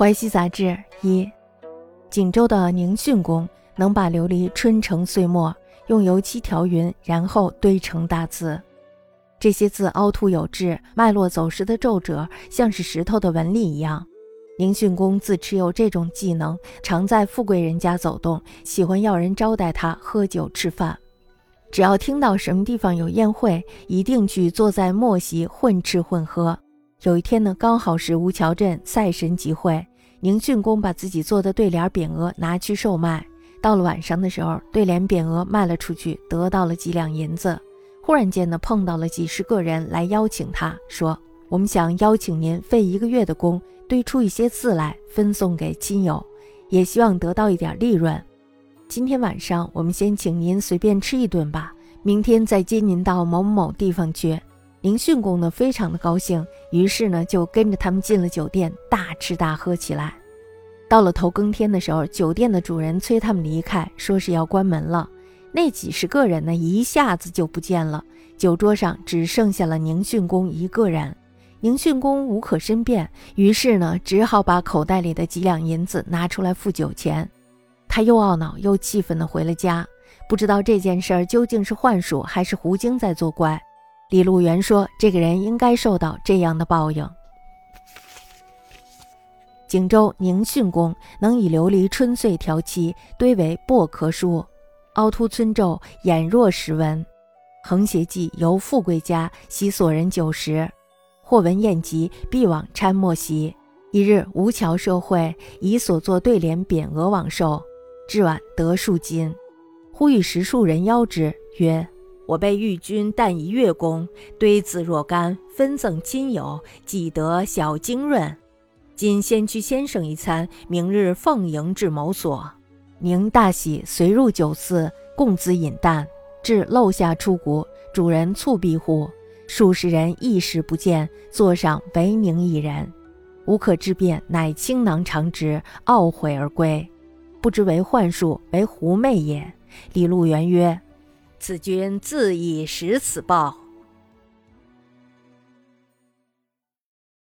淮西杂志一，锦州的宁训宫能把琉璃春成碎末，用油漆调匀，然后堆成大字。这些字凹凸有致，脉络走时的皱褶像是石头的纹理一样。宁训公自持有这种技能，常在富贵人家走动，喜欢要人招待他喝酒吃饭。只要听到什么地方有宴会，一定去坐在末席混吃混喝。有一天呢，刚好是吴桥镇赛神集会，宁训公把自己做的对联匾额拿去售卖。到了晚上的时候，对联匾额卖了出去，得到了几两银子。忽然间呢，碰到了几十个人来邀请他，说：“我们想邀请您费一个月的工，堆出一些字来分送给亲友，也希望得到一点利润。今天晚上我们先请您随便吃一顿吧，明天再接您到某某地方去。”宁训公呢，非常的高兴，于是呢就跟着他们进了酒店，大吃大喝起来。到了头更天的时候，酒店的主人催他们离开，说是要关门了。那几十个人呢，一下子就不见了。酒桌上只剩下了宁训公一个人。宁训公无可申辩，于是呢，只好把口袋里的几两银子拿出来付酒钱。他又懊恼又气愤地回了家，不知道这件事儿究竟是幻术还是胡精在作怪。李路元说：“这个人应该受到这样的报应。”景州宁训公能以琉璃春岁调漆，堆为薄壳书。凹凸村皱，眼若石纹。横斜记由富贵家，喜所人酒食。或闻宴集，必往掺墨席。一日，吴桥社会，以所作对联匾额往售，至晚得数金。忽遇十数人邀之，曰：“我被御君但一月功，堆字若干，分赠亲友，几得小精润。今先驱先生一餐，明日奉迎至某所。”宁大喜，随入酒肆，共子饮啖。至漏下出谷，主人猝闭户，数十人一时不见，座上唯宁一人，无可置辩，乃倾囊长直，懊悔而归。不知为幻术，为狐媚也。李路元曰：“此君自以识此报。”